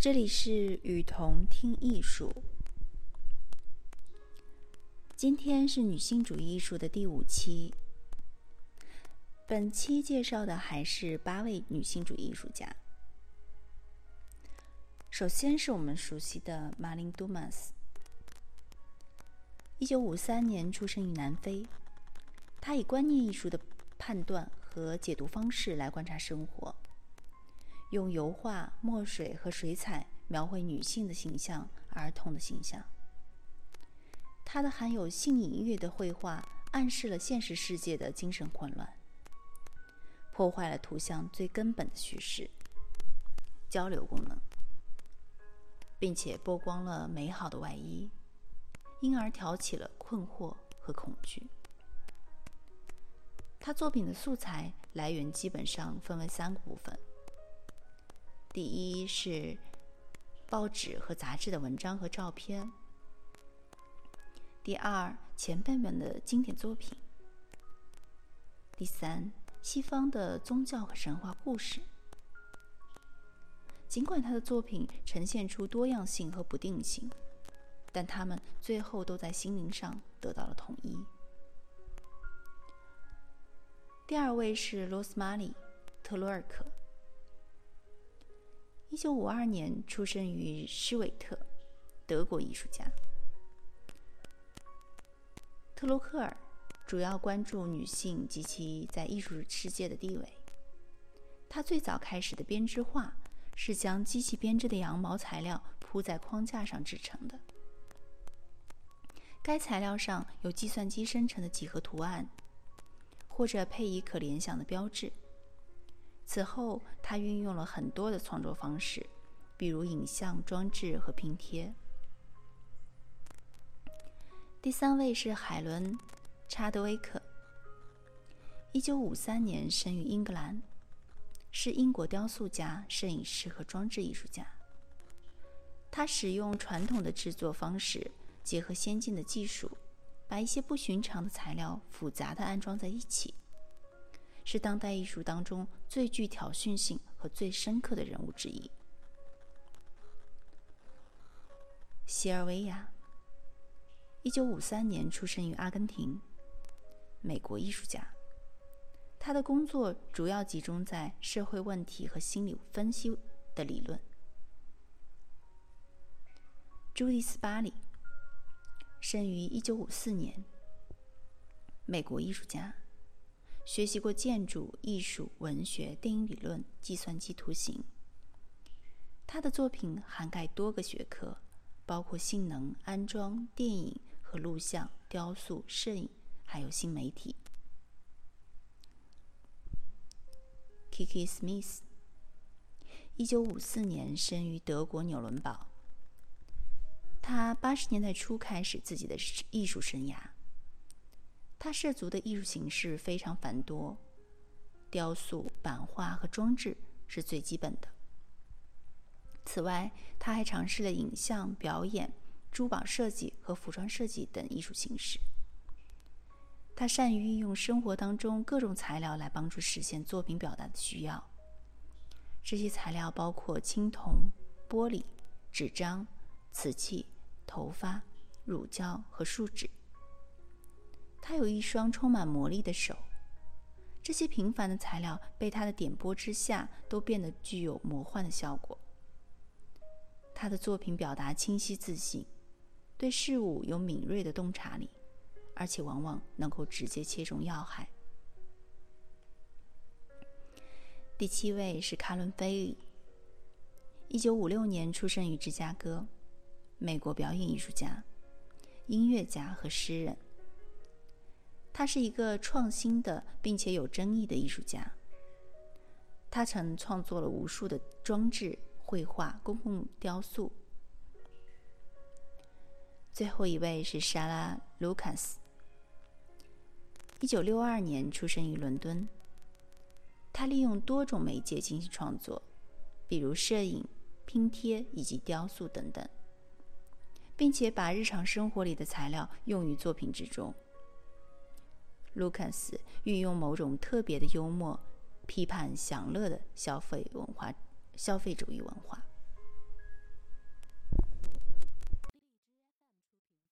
这里是雨桐听艺术。今天是女性主义艺术的第五期。本期介绍的还是八位女性主义艺术家。首先是我们熟悉的马林·杜马斯。一九五三年出生于南非，她以观念艺术的判断和解读方式来观察生活。用油画、墨水和水彩描绘女性的形象、儿童的形象。他的含有性隐喻的绘画暗示了现实世界的精神混乱，破坏了图像最根本的叙事——交流功能，并且剥光了美好的外衣，因而挑起了困惑和恐惧。他作品的素材来源基本上分为三个部分。第一是报纸和杂志的文章和照片。第二，前辈们的经典作品。第三，西方的宗教和神话故事。尽管他的作品呈现出多样性和不定性，但他们最后都在心灵上得到了统一。第二位是罗斯玛丽·特洛尔克。一九五二年出生于施韦特，德国艺术家。特洛克尔主要关注女性及其在艺术世界的地位。他最早开始的编织画是将机器编织的羊毛材料铺在框架上制成的，该材料上有计算机生成的几何图案，或者配以可联想的标志。此后，他运用了很多的创作方式，比如影像装置和拼贴。第三位是海伦·查德威克，一九五三年生于英格兰，是英国雕塑家、摄影师和装置艺术家。他使用传统的制作方式，结合先进的技术，把一些不寻常的材料复杂的安装在一起。是当代艺术当中最具挑衅性和最深刻的人物之一。西尔维亚，一九五三年出生于阿根廷，美国艺术家。他的工作主要集中在社会问题和心理分析的理论。朱迪斯·巴里，生于一九五四年，美国艺术家。学习过建筑、艺术、文学、电影理论、计算机图形。他的作品涵盖多个学科，包括性能、安装、电影和录像、雕塑、摄影，还有新媒体。Kiki Smith，一九五四年生于德国纽伦堡。他八十年代初开始自己的艺术生涯。他涉足的艺术形式非常繁多，雕塑、版画和装置是最基本的。此外，他还尝试了影像表演、珠宝设计和服装设计等艺术形式。他善于运用生活当中各种材料来帮助实现作品表达的需要。这些材料包括青铜、玻璃、纸张、瓷器、头发、乳胶和树脂。他有一双充满魔力的手，这些平凡的材料被他的点拨之下，都变得具有魔幻的效果。他的作品表达清晰自信，对事物有敏锐的洞察力，而且往往能够直接切中要害。第七位是卡伦·菲利，一九五六年出生于芝加哥，美国表演艺术家、音乐家和诗人。他是一个创新的并且有争议的艺术家。他曾创作了无数的装置、绘画、公共雕塑。最后一位是莎拉·卢卡斯，一九六二年出生于伦敦。他利用多种媒介进行创作，比如摄影、拼贴以及雕塑等等，并且把日常生活里的材料用于作品之中。Lucas 运用某种特别的幽默，批判享乐的消费文化、消费主义文化。